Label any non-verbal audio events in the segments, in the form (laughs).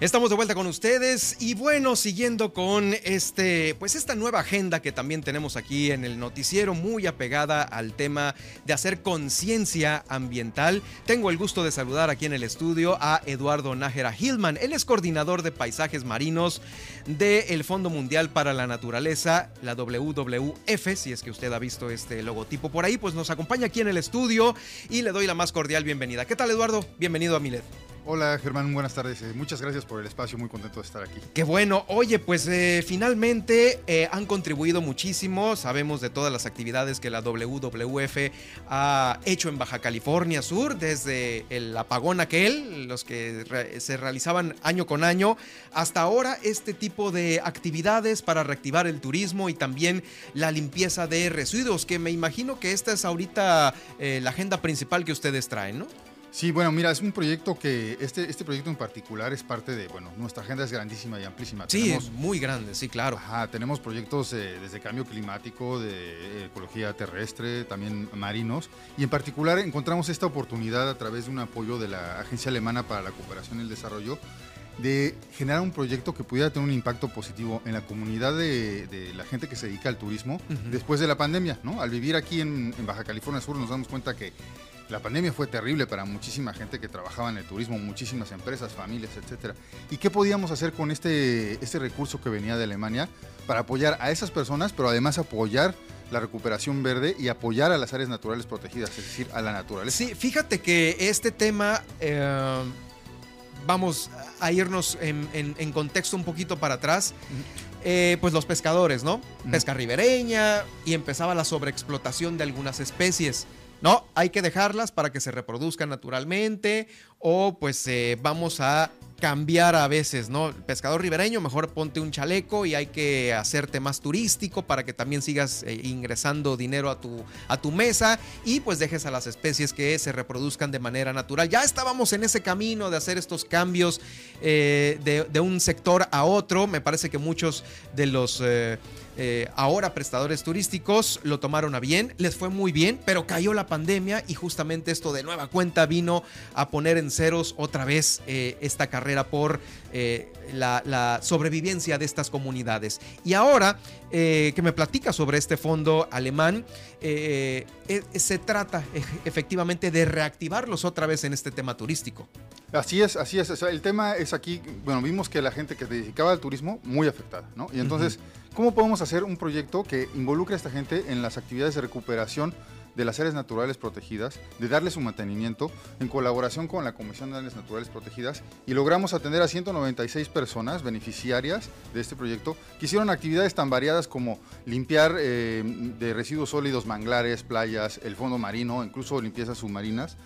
Estamos de vuelta con ustedes y bueno, siguiendo con este, pues esta nueva agenda que también tenemos aquí en el noticiero, muy apegada al tema de hacer conciencia ambiental. Tengo el gusto de saludar aquí en el estudio a Eduardo Nájera Hillman. Él es coordinador de paisajes marinos del Fondo Mundial para la Naturaleza, la WWF. Si es que usted ha visto este logotipo por ahí, pues nos acompaña aquí en el estudio y le doy la más cordial bienvenida. ¿Qué tal, Eduardo? Bienvenido a Milet. Hola Germán, buenas tardes. Eh, muchas gracias por el espacio, muy contento de estar aquí. Qué bueno. Oye, pues eh, finalmente eh, han contribuido muchísimo. Sabemos de todas las actividades que la WWF ha hecho en Baja California Sur, desde el apagón aquel, los que se realizaban año con año, hasta ahora este tipo de actividades para reactivar el turismo y también la limpieza de residuos, que me imagino que esta es ahorita la agenda principal que ustedes traen, ¿no? Sí, bueno, mira, es un proyecto que, este, este proyecto en particular es parte de, bueno, nuestra agenda es grandísima y amplísima. Sí, es muy grande, sí, claro. Ajá, tenemos proyectos eh, desde cambio climático, de ecología terrestre, también marinos, y en particular encontramos esta oportunidad a través de un apoyo de la Agencia Alemana para la Cooperación y el Desarrollo de generar un proyecto que pudiera tener un impacto positivo en la comunidad de, la gente que se dedica al turismo después de la pandemia, ¿no? Al vivir aquí en, en Baja California Sur nos damos cuenta que la pandemia fue terrible para muchísima gente que trabajaba en el turismo, muchísimas empresas, familias, etc. ¿Y qué podíamos hacer con este, este recurso que venía de Alemania para apoyar a esas personas, pero además apoyar la recuperación verde y apoyar a las áreas naturales protegidas, es decir, a la naturaleza? Sí, fíjate que este tema... Eh, vamos a irnos en, contexto un poquito para atrás. Eh, pues los pescadores, ¿no? Pesca ribereña y empezaba la sobreexplotación de algunas especies. No, hay que dejarlas para que se reproduzcan naturalmente o pues eh, vamos a cambiar a veces, ¿no? pescador ribereño, mejor ponte un chaleco y hay que hacerte más turístico para que también sigas eh, ingresando dinero a tu, a tu mesa y pues dejes a las especies que se reproduzcan de manera natural. Ya estábamos en ese camino de hacer estos cambios eh, de, un sector a otro. Me parece que muchos de los... ahora prestadores turísticos lo tomaron a bien, les fue muy bien, pero cayó la pandemia y justamente esto de nueva cuenta vino a poner en ceros otra vez eh, esta carrera por eh, la, sobrevivencia de estas comunidades. Y ahora que me platica sobre este fondo alemán, se trata efectivamente de reactivarlos otra vez en este tema turístico. Así es, así es. el tema es aquí, bueno, vimos que la gente que se dedicaba al turismo, muy afectada, ¿no? Y entonces... ¿Cómo podemos hacer un proyecto que involucre a esta gente en las actividades de recuperación de las áreas naturales protegidas, de darle su mantenimiento en colaboración con la Comisión de Áreas Naturales Protegidas y logramos atender a 196 personas beneficiarias de este proyecto que hicieron actividades tan variadas como limpiar eh, de residuos sólidos manglares, playas, el fondo marino, incluso limpiezas submarinas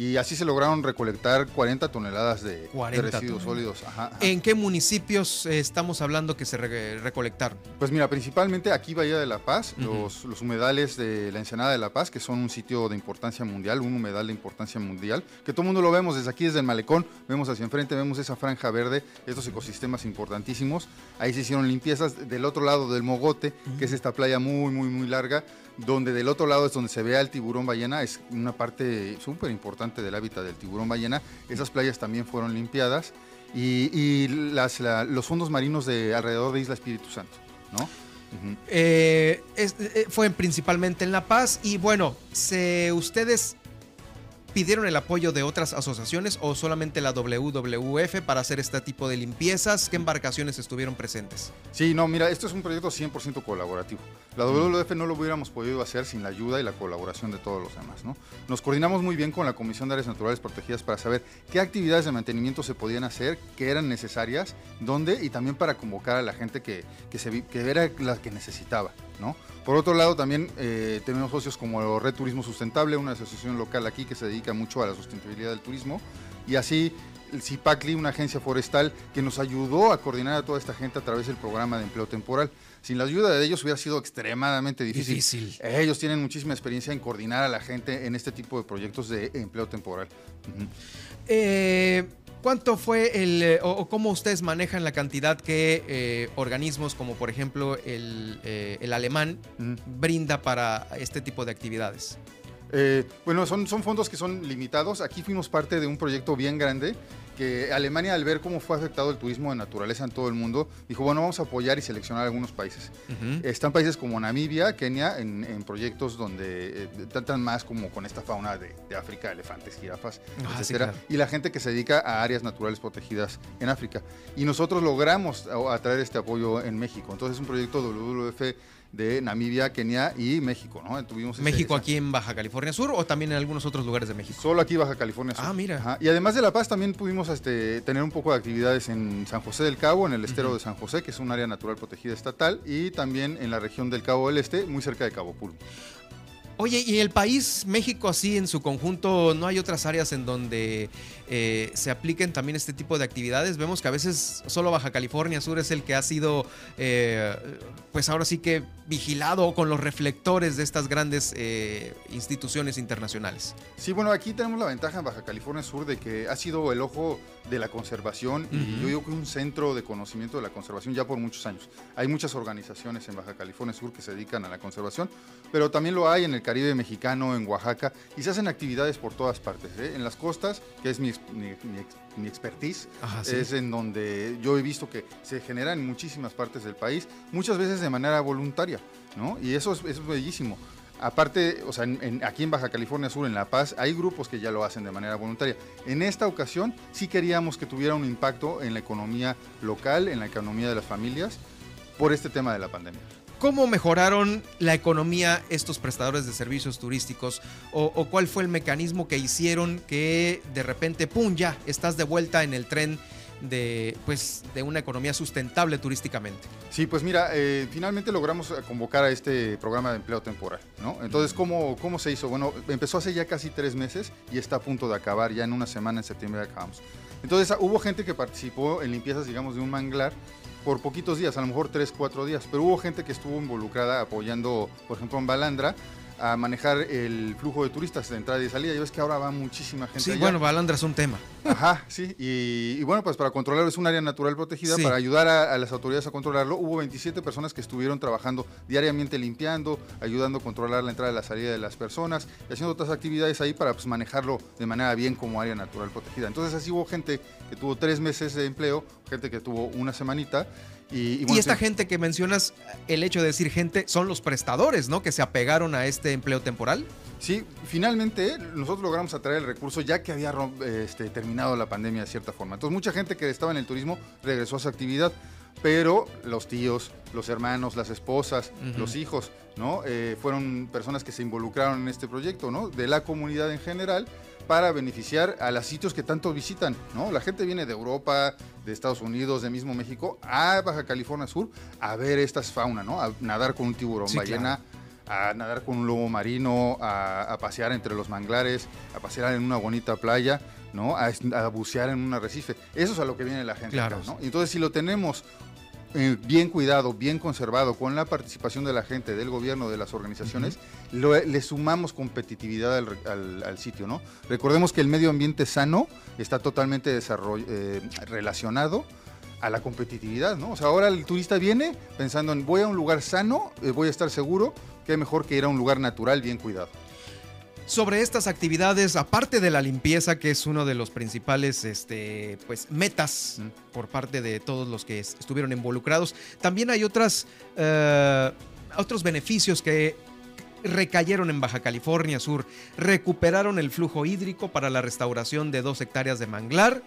y así se lograron recolectar 40 toneladas de, residuos sólidos. ¿En qué municipios eh, estamos hablando que se recolectaron? Pues mira, principalmente aquí Bahía de la Paz, los, los, humedales de la Ensenada de la Paz, que son un sitio de importancia mundial, un humedal de importancia mundial, que todo el mundo lo vemos desde aquí, desde el malecón, vemos hacia enfrente, vemos esa franja verde, estos ecosistemas importantísimos. Ahí se hicieron limpiezas del otro lado del Mogote, que es esta playa muy, muy, muy larga donde del otro lado es donde se ve al tiburón ballena, es una parte súper importante del hábitat del tiburón ballena. Esas playas también fueron limpiadas y, los fondos marinos de alrededor de Isla Espíritu Santo, ¿no? Eh, eh, fue principalmente en La Paz y bueno, se, ustedes ¿Pidieron el apoyo de otras asociaciones o solamente la WWF para hacer este tipo de limpiezas? ¿Qué embarcaciones estuvieron presentes? Sí, no, mira, esto es un proyecto 100% colaborativo. La WWF no lo hubiéramos podido hacer sin la ayuda y la colaboración de todos los demás. ¿no? Nos coordinamos muy bien con la Comisión de Áreas Naturales Protegidas para saber qué actividades de mantenimiento se podían hacer, qué eran necesarias, dónde y también para convocar a la gente que, que, se, que era la que necesitaba. ¿No? Por otro lado, también eh, tenemos socios como Red Turismo Sustentable, una asociación local aquí que se dedica mucho a la sustentabilidad del turismo, y así el CIPACLI, una agencia forestal que nos ayudó a coordinar a toda esta gente a través del programa de empleo temporal. Sin la ayuda de ellos hubiera sido extremadamente difícil. Ellos tienen muchísima experiencia en coordinar a la gente en este tipo de proyectos de empleo temporal. eh, ¿Cuánto fue el, eh, o, cómo ustedes manejan la cantidad que eh, organismos como por ejemplo el, eh, alemán brinda para este tipo de actividades? Eh, bueno, son, son fondos que son limitados. Aquí fuimos parte de un proyecto bien grande que Alemania al ver cómo fue afectado el turismo de naturaleza en todo el mundo, dijo, bueno, vamos a apoyar y seleccionar algunos países. Están países como Namibia, Kenia, en, proyectos donde eh, tratan más como con esta fauna de, África, elefantes, jirafas, ah, etc. Y la gente que se dedica a áreas naturales protegidas en África. Y nosotros logramos atraer este apoyo en México. Entonces es un proyecto WWF de Namibia, Kenia y México, ¿no? Tuvimos ¿México aquí en Baja California Sur o también en algunos otros lugares de México? Solo aquí Baja California Sur. Ah, mira. Y además de La Paz también pudimos este, tener un poco de actividades en San José del Cabo, en el estero de San José, que es un área natural protegida estatal, y también en la región del Cabo del Este, muy cerca de Cabo Pulmo. Oye, ¿y el país, México así en su conjunto, no hay otras áreas en donde eh, se apliquen también este tipo de actividades? Vemos que a veces solo Baja California Sur es el que ha sido, eh, pues ahora sí que vigilado con los reflectores de estas grandes eh, instituciones internacionales. Sí, bueno, aquí tenemos la ventaja en Baja California Sur de que ha sido el ojo de la conservación y yo digo que un centro de conocimiento de la conservación ya por muchos años. Hay muchas organizaciones en Baja California Sur que se dedican a la conservación, pero también lo hay en el Caribe mexicano, en Oaxaca, y se hacen actividades por todas partes. ¿eh? En las costas, que es mi, mi, expertise, es en donde yo he visto que se genera en muchísimas partes del país, muchas veces de manera voluntaria, ¿no? Y eso es, es bellísimo. Aparte, o sea, aquí en Baja California Sur, en La Paz, hay grupos que ya lo hacen de manera voluntaria. En esta ocasión sí queríamos que tuviera un impacto en la economía local, en la economía de las familias, por este tema de la pandemia. ¿Cómo mejoraron la economía estos prestadores de servicios turísticos? O, cuál fue el mecanismo que hicieron que de repente, ¡pum!, ya estás de vuelta en el tren de, pues, de una economía sustentable turísticamente? Sí, pues mira, eh, finalmente logramos convocar a este programa de empleo temporal, ¿no? Entonces, ¿cómo, ¿cómo se hizo? Bueno, empezó hace ya casi tres meses y está a punto de acabar, ya en una semana, en septiembre acabamos. Entonces, hubo gente que participó en limpiezas, digamos, de un manglar por poquitos días, a lo mejor tres, cuatro días, pero hubo gente que estuvo involucrada apoyando, por ejemplo, en Balandra, a manejar el flujo de turistas de entrada y salida. Ya ves que ahora va muchísima gente. Sí, bueno, Balandra es un tema. Ajá, sí. Y, bueno, pues para controlarlo es un área natural protegida. Para ayudar a, las autoridades a controlarlo, hubo 27 personas que estuvieron trabajando diariamente limpiando, ayudando a controlar la entrada y la salida de las personas y haciendo otras actividades ahí para pues, manejarlo de manera bien como área natural protegida. Entonces así hubo gente que tuvo tres meses de empleo, gente que tuvo una semanita y, esta gente que mencionas, el hecho de decir gente, son los prestadores, ¿no? Que se apegaron a este empleo temporal. Sí, finalmente nosotros logramos atraer el recurso ya que había este, terminado la pandemia de cierta forma. Entonces mucha gente que estaba en el turismo regresó a su actividad, pero los tíos, los hermanos, las esposas, los hijos, ¿no? Eh, fueron personas que se involucraron en este proyecto, ¿no? De la comunidad en general para beneficiar a los sitios que tanto visitan, ¿no? La gente viene de Europa, de Estados Unidos, de mismo México, a Baja California Sur a ver estas fauna, ¿no? A nadar con un tiburón ballena, a nadar con un lobo marino, a, pasear entre los manglares, a pasear en una bonita playa, ¿no? A, bucear en un arrecife. Eso es a lo que viene la gente, claro. ¿no? Entonces, si lo tenemos eh, bien cuidado, bien conservado, con la participación de la gente, del gobierno, de las organizaciones, le sumamos competitividad al, sitio, ¿no? Recordemos que el medio ambiente sano está totalmente eh, relacionado a la competitividad, ¿no? O sea, ahora el turista viene pensando en voy a un lugar sano, eh, voy a estar seguro, que mejor que ir a un lugar natural bien cuidado sobre estas actividades, aparte de la limpieza, que es uno de los principales este, pues, metas por parte de todos los que estuvieron involucrados, también hay otras, eh, otros beneficios que recayeron en Baja California Sur. Recuperaron el flujo hídrico para la restauración de dos hectáreas de manglar,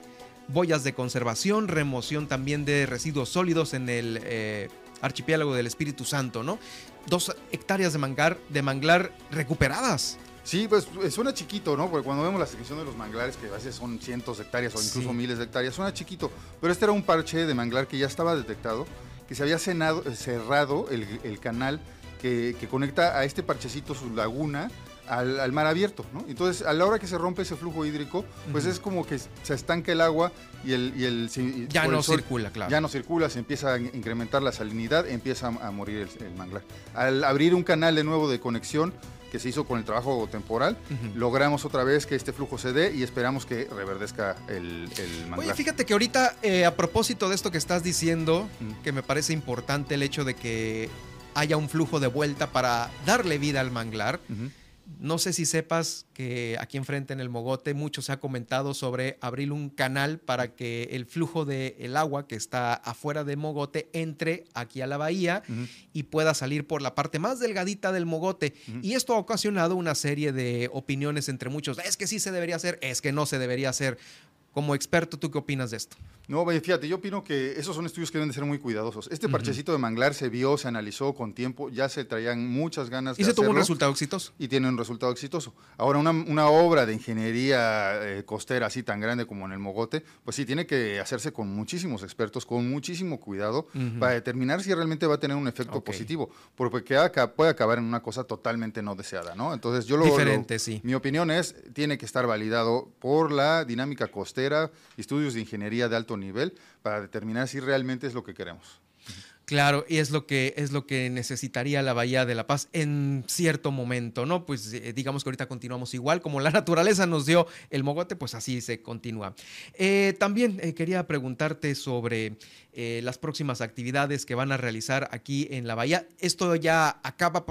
boyas de conservación, remoción también de residuos sólidos en el... Eh, archipiélago del Espíritu Santo, ¿no? Dos hectáreas de manglar, de manglar recuperadas. Sí, pues eh, suena chiquito, ¿no? Porque cuando vemos la sección de los manglares, que a veces son cientos de hectáreas o incluso miles de hectáreas, suena chiquito. Pero este era un parche de manglar que ya estaba detectado, que se había cenado, cerrado el, canal que, conecta a este parchecito, su laguna, al, mar abierto, ¿no? Entonces, a la hora que se rompe ese flujo hídrico, pues es como que se estanca el agua y el... Y el ya no circula, claro. Ya no circula, se empieza a incrementar la salinidad, empieza a, morir el manglar. Al abrir un canal de nuevo de conexión, que se hizo con el trabajo temporal, logramos otra vez que este flujo se dé y esperamos que reverdezca el, el manglar. Oye, fíjate que ahorita, eh, a propósito de esto que estás diciendo, que me parece importante el hecho de que haya un flujo de vuelta para darle vida al manglar. No sé si sepas que aquí enfrente en el Mogote mucho se ha comentado sobre abrir un canal para que el flujo del agua que está afuera del Mogote entre aquí a la bahía y pueda salir por la parte más delgadita del Mogote. Y esto ha ocasionado una serie de opiniones entre muchos. Es que sí se debería hacer, es que no se debería hacer. Como experto, ¿tú qué opinas de esto? No, fíjate, yo opino que esos son estudios que deben de ser muy cuidadosos. Este parchecito de manglar se vio, se analizó con tiempo, ya se traían muchas ganas de ¿Y se tuvo un resultado exitoso? Y tiene un resultado exitoso. Ahora, una, obra de ingeniería eh, costera así tan grande como en el Mogote, pues sí, tiene que hacerse con muchísimos expertos, con muchísimo cuidado, para determinar si realmente va a tener un efecto positivo, porque puede acabar en una cosa totalmente no deseada, ¿no? Entonces, yo lo... Diferente, sí. Mi opinión es, tiene que estar validado por la dinámica costera estudios de ingeniería de alto nivel, para determinar si realmente es lo que queremos. Claro, y es lo que es lo que necesitaría la Bahía de la Paz en cierto momento, ¿no? Pues eh, digamos que ahorita continuamos igual, como la (laughs) naturaleza nos dio el mogote, pues así se continúa. Eh, también eh, quería preguntarte sobre las próximas actividades que van a realizar aquí en la Bahía. Esto ya acaba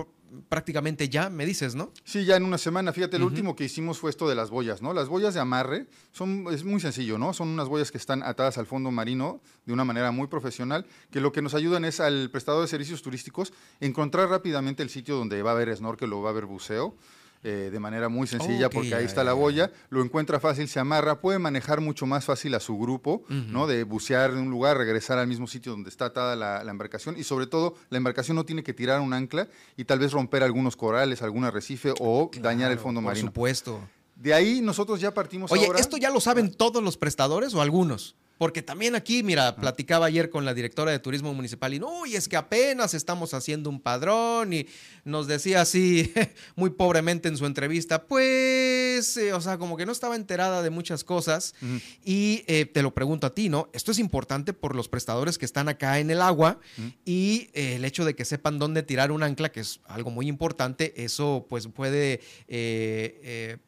prácticamente ya, me dices, ¿no? Sí, ya en una semana. Fíjate, lo último que hicimos fue esto de las boyas, ¿no? Las boyas de amarre son, es muy sencillo, ¿no? Son unas boyas que están atadas al fondo marino de una manera muy profesional, que lo que nos ayudan es al prestador de servicios turísticos encontrar rápidamente el sitio donde va a haber snorkel o va a haber buceo eh, de manera muy sencilla porque ahí está la boya, lo encuentra fácil, se amarra, puede manejar mucho más fácil a su grupo, ¿no? De bucear de un lugar, regresar al mismo sitio donde está atada la, embarcación y sobre todo la embarcación no tiene que tirar un ancla y tal vez romper algunos corales, algún arrecife o dañar el fondo marino. Por supuesto. De ahí nosotros ya partimos Oye, ¿esto ya lo saben todos los prestadores o algunos? Porque también aquí, mira, platicaba ayer con la directora de Turismo Municipal y no, y es que apenas estamos haciendo un padrón y nos decía así, (laughs) muy pobremente en su entrevista, pues, eh, o sea, como que no estaba enterada de muchas cosas. Y eh, te lo pregunto a ti, ¿no? Esto es importante por los prestadores que están acá en el agua y eh, el hecho de que sepan dónde tirar un ancla, que es algo muy importante, eso pues puede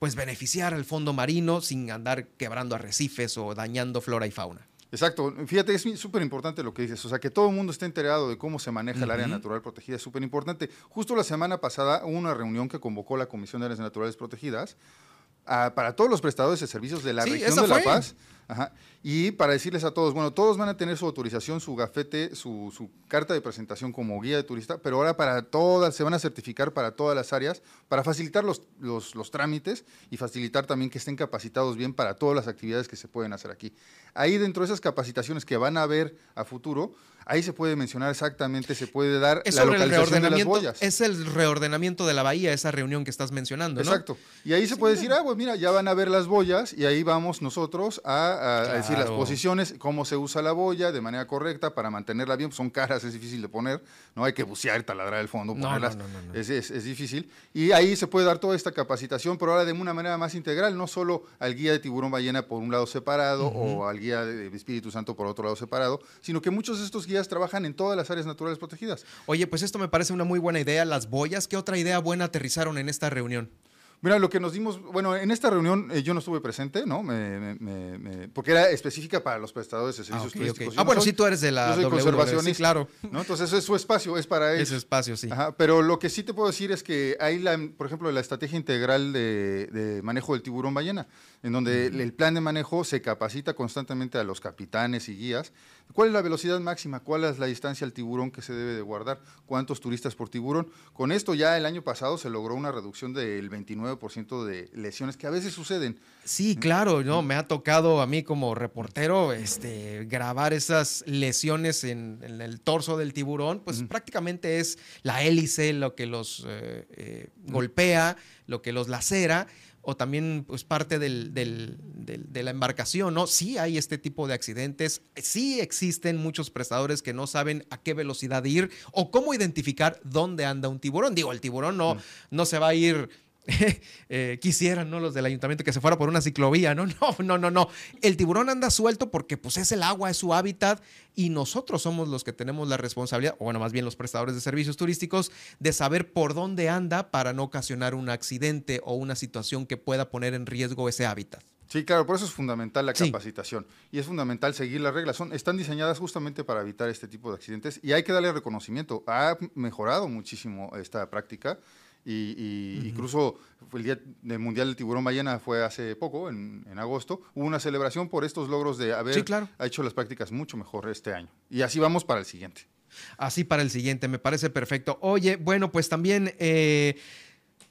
pues beneficiar al fondo marino sin andar quebrando arrecifes o dañando flora y fauna. Exacto, fíjate, es súper importante lo que dices, o sea, que todo el mundo esté enterado de cómo se maneja el área natural protegida, es súper importante. Justo la semana pasada hubo una reunión que convocó la Comisión de Áreas Naturales Protegidas para todos los prestadores de servicios de la región de La Paz. Y para decirles a todos, bueno, todos van a tener su autorización, su gafete, su, carta de presentación como guía de turista, pero ahora para todas, se van a certificar para todas las áreas, para facilitar los, los, trámites y facilitar también que estén capacitados bien para todas las actividades que se pueden hacer aquí. Ahí dentro de esas capacitaciones que van a haber a futuro, ahí se puede mencionar exactamente, se puede dar la localización de las boyas. Es el reordenamiento de la bahía, esa reunión que estás mencionando, ¿no? Exacto. Y ahí se puede decir, ah, pues mira, ya van a ver las boyas y ahí vamos nosotros a, decir las posiciones, cómo se usa la boya de manera correcta para mantenerla bien. Son caras, es difícil de poner, no hay que bucear, taladrar el fondo, ponerlas. es, es, difícil. Y ahí se puede dar toda esta capacitación, pero ahora de una manera más integral, no solo al guía de tiburón ballena por un lado separado o al guía de Espíritu Santo por otro lado separado, sino que muchos de estos guías trabajan en todas las áreas naturales protegidas. Oye, pues esto me parece una muy buena idea, las boyas. ¿Qué otra idea buena aterrizaron en esta reunión? Mira, lo que nos dimos, bueno, en esta reunión eh, yo no estuve presente, ¿no? Me, porque era específica para los prestadores de servicios ah, turísticos. Ah, bueno, sí, tú eres de la yo soy Sí, claro. ¿no? Entonces, es su espacio, es para ellos. Ese espacio, sí. Ajá, pero lo que sí te puedo decir es que hay, la, por ejemplo, la estrategia integral de, manejo del tiburón ballena, en donde el plan de manejo se capacita constantemente a los capitanes y guías. ¿Cuál es la velocidad máxima? ¿Cuál es la distancia al tiburón que se debe de guardar? ¿Cuántos turistas por tiburón? Con esto ya el año pasado se logró una reducción del 29% de lesiones que a veces suceden. Sí, claro, no, me ha tocado a mí como reportero este, grabar esas lesiones en, el torso del tiburón, pues prácticamente es la hélice lo que los eh, eh, golpea, lo que los lacera o también pues parte de la embarcación, ¿no? Sí hay este tipo de accidentes, sí existen muchos prestadores que no saben a qué velocidad ir o cómo identificar dónde anda un tiburón. Digo, el tiburón no, mm. no se va a ir (laughs) eh, quisieran, ¿no? Los del ayuntamiento que se fuera por una ciclovía, ¿no? (laughs) No, no, no, no. El tiburón anda suelto porque pues es el agua, es su hábitat y nosotros somos los que tenemos la responsabilidad, o bueno, más bien los prestadores de servicios turísticos, de saber por dónde anda para no ocasionar un accidente o una situación que pueda poner en riesgo ese hábitat. Sí, claro, por eso es fundamental la capacitación y es fundamental seguir las reglas. Son, están diseñadas justamente para evitar este tipo de accidentes y hay que darle reconocimiento. Ha mejorado muchísimo esta práctica y, incluso el Día del Mundial del Tiburón Ballena fue hace poco, en, agosto, hubo una celebración por estos logros de haber hecho las prácticas mucho mejor este año. Y así vamos para el siguiente. Así para el siguiente, me parece perfecto. Oye, bueno, pues también eh,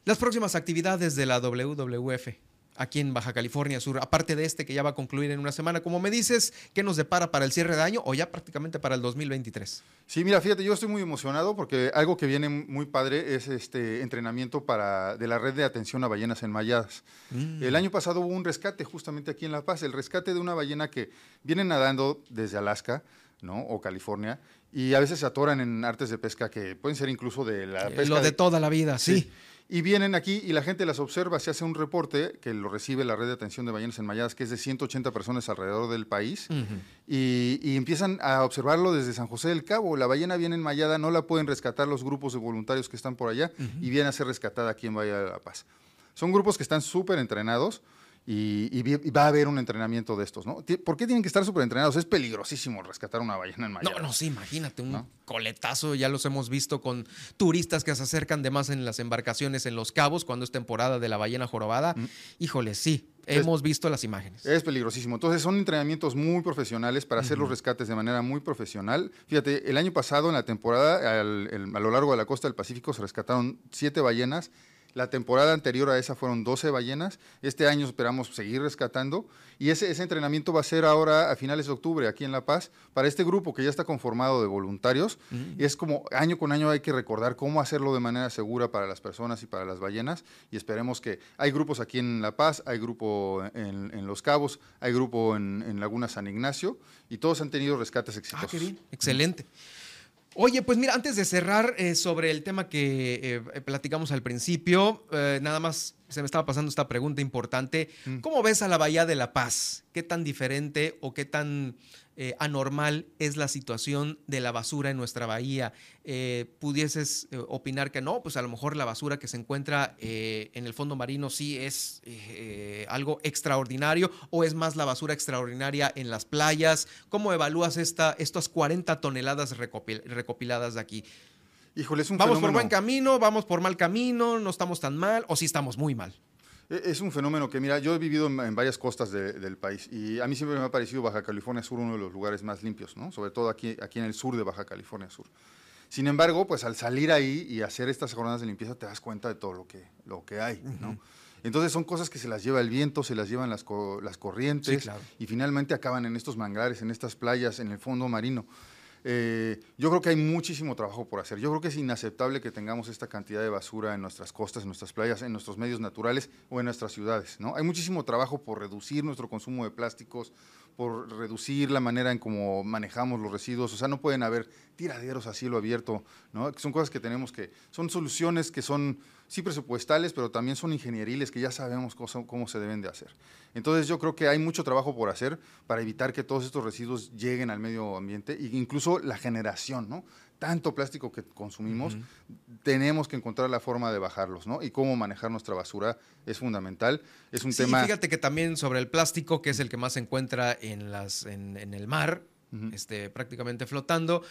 las próximas actividades de la WWF aquí en Baja California Sur, aparte de este que ya va a concluir en una semana, como me dices, ¿qué nos depara para el cierre de año o ya prácticamente para el 2023? Sí, mira, fíjate, yo estoy muy emocionado porque algo que viene muy padre es este entrenamiento para de la red de atención a ballenas enmayadas. Mm. El año pasado hubo un rescate justamente aquí en La Paz, el rescate de una ballena que viene nadando desde Alaska, ¿no? o California y a veces se atoran en artes de pesca que pueden ser incluso de la pesca lo de, toda la vida, sí y vienen aquí y la gente las observa, se hace un reporte que lo recibe la red de atención de ballenas enmayadas, que es de 180 personas alrededor del país, y, empiezan a observarlo desde San José del Cabo. La ballena viene enmayada, no la pueden rescatar los grupos de voluntarios que están por allá, y viene a ser rescatada aquí en Bahía de la Paz. Son grupos que están súper entrenados, y, va a haber un entrenamiento de estos, ¿no? ¿Por qué tienen que estar súper entrenados? Es peligrosísimo rescatar una ballena en No, no, sí, imagínate, un coletazo, ya los hemos visto con turistas que se acercan de más en las embarcaciones en Los Cabos cuando es temporada de la ballena jorobada. Mm. Híjole, sí, hemos visto las imágenes. Es peligrosísimo. Entonces son entrenamientos muy profesionales para hacer los rescates de manera muy profesional. Fíjate, el año pasado en la temporada, a lo largo de la costa del Pacífico, se rescataron siete ballenas la temporada anterior a esa fueron 12 ballenas. Este año esperamos seguir rescatando. Y ese, ese, entrenamiento va a ser ahora a finales de octubre aquí en La Paz para este grupo que ya está conformado de voluntarios. Y es como año con año hay que recordar cómo hacerlo de manera segura para las personas y para las ballenas. Y esperemos que hay grupos aquí en La Paz, hay grupo en, Los Cabos, hay grupo en, Laguna San Ignacio y todos han tenido rescates exitosos. Ah, qué bien. Excelente. Oye, pues mira, antes de cerrar eh, sobre el tema que eh, platicamos al principio, eh, nada más se me estaba pasando esta pregunta importante. Mm. ¿Cómo ves a la Bahía de la Paz? ¿Qué tan diferente o qué tan eh, anormal es la situación de la basura en nuestra bahía. Eh, pudieses eh, opinar que no, pues a lo mejor la basura que se encuentra en el fondo marino sí es algo extraordinario o es más la basura extraordinaria en las playas. ¿Cómo evalúas esta, estas 40 toneladas recopiladas de aquí? Híjole, es un ¿Vamos por buen camino? ¿Vamos por mal camino? ¿No estamos tan mal? ¿O sí estamos muy mal? E, es un fenómeno que, mira, yo he vivido en, varias costas del país y a mí siempre me ha parecido Baja California Sur uno de los lugares más limpios, ¿no? Sobre todo aquí, aquí en el sur de Baja California Sur. Sin embargo, pues al salir ahí y hacer estas jornadas de limpieza te das cuenta de todo lo que, lo que hay, ¿no? Entonces son cosas que se las lleva el viento, se las llevan las, las corrientes y finalmente acaban en estos manglares, en estas playas, en el fondo marino. Eh, yo creo que hay muchísimo trabajo por hacer. Yo creo que es inaceptable que tengamos esta cantidad de basura en nuestras costas, en nuestras playas, en nuestros medios naturales o en nuestras ciudades. ¿no? Hay muchísimo trabajo por reducir nuestro consumo de plásticos, por reducir la manera en cómo manejamos los residuos. O sea, no pueden haber tiraderos a cielo abierto, ¿no? Son cosas que tenemos que, son soluciones que son sí presupuestales, pero también son ingenieriles que ya sabemos cómo, se deben de hacer. Entonces yo creo que hay mucho trabajo por hacer para evitar que todos estos residuos lleguen al medio ambiente e incluso la generación, ¿no? Tanto plástico que consumimos, tenemos que encontrar la forma de bajarlos, ¿no? Y cómo manejar nuestra basura es fundamental. Es un sí, tema. Fíjate que también sobre el plástico, que es el que más se encuentra en, las, en, en el mar, este, prácticamente flotando.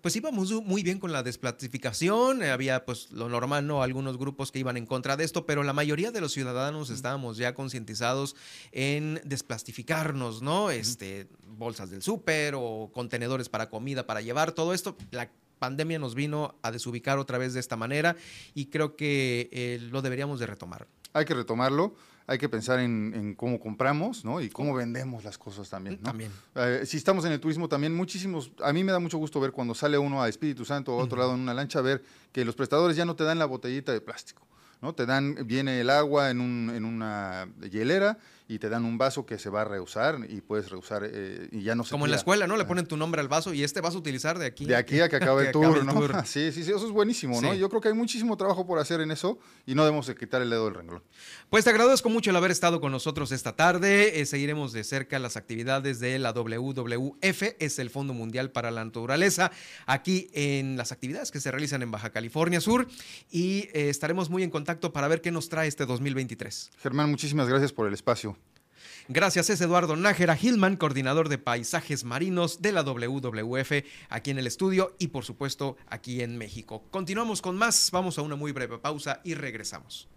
Pues íbamos muy bien con la desplatificación, eh, había pues lo normal, ¿no? Algunos grupos que iban en contra de esto, pero la mayoría de los ciudadanos estábamos ya concientizados en desplastificarnos, ¿no? Este, bolsas del súper o contenedores para comida para llevar, todo esto. La pandemia nos vino a desubicar otra vez de esta manera y creo que eh, lo deberíamos de retomar. Hay que retomarlo hay que pensar en, cómo compramos, ¿no? Y cómo vendemos las cosas también, ¿no? También. Eh, si estamos en el turismo también, muchísimos, a mí me da mucho gusto ver cuando sale uno a Espíritu Santo o a otro lado en una lancha, ver que los prestadores ya no te dan la botellita de plástico, ¿no? Te dan, viene el agua en, un, en una hielera y te dan un vaso que se va a reusar y puedes reusar eh, y ya no se Como en la escuela, ¿no? Le ponen tu nombre al vaso y este vas a utilizar de aquí. De aquí a que acabe (laughs) el, tour, ¿no? (laughs) Sí, sí, sí, eso es buenísimo, ¿no? Yo creo que hay muchísimo trabajo por hacer en eso y no debemos de quitar el dedo del renglón. Pues te agradezco mucho el haber estado con nosotros esta tarde. Eh, seguiremos de cerca las actividades de la WWF, es el Fondo Mundial para la Naturaleza, aquí en las actividades que se realizan en Baja California Sur y eh, estaremos muy en contacto para ver qué nos trae este 2023. Germán, muchísimas gracias por el espacio. Gracias, es Eduardo Nájera Hillman, coordinador de paisajes marinos de la WWF aquí en el estudio y por supuesto aquí en México. Continuamos con más, vamos a una muy breve pausa y regresamos.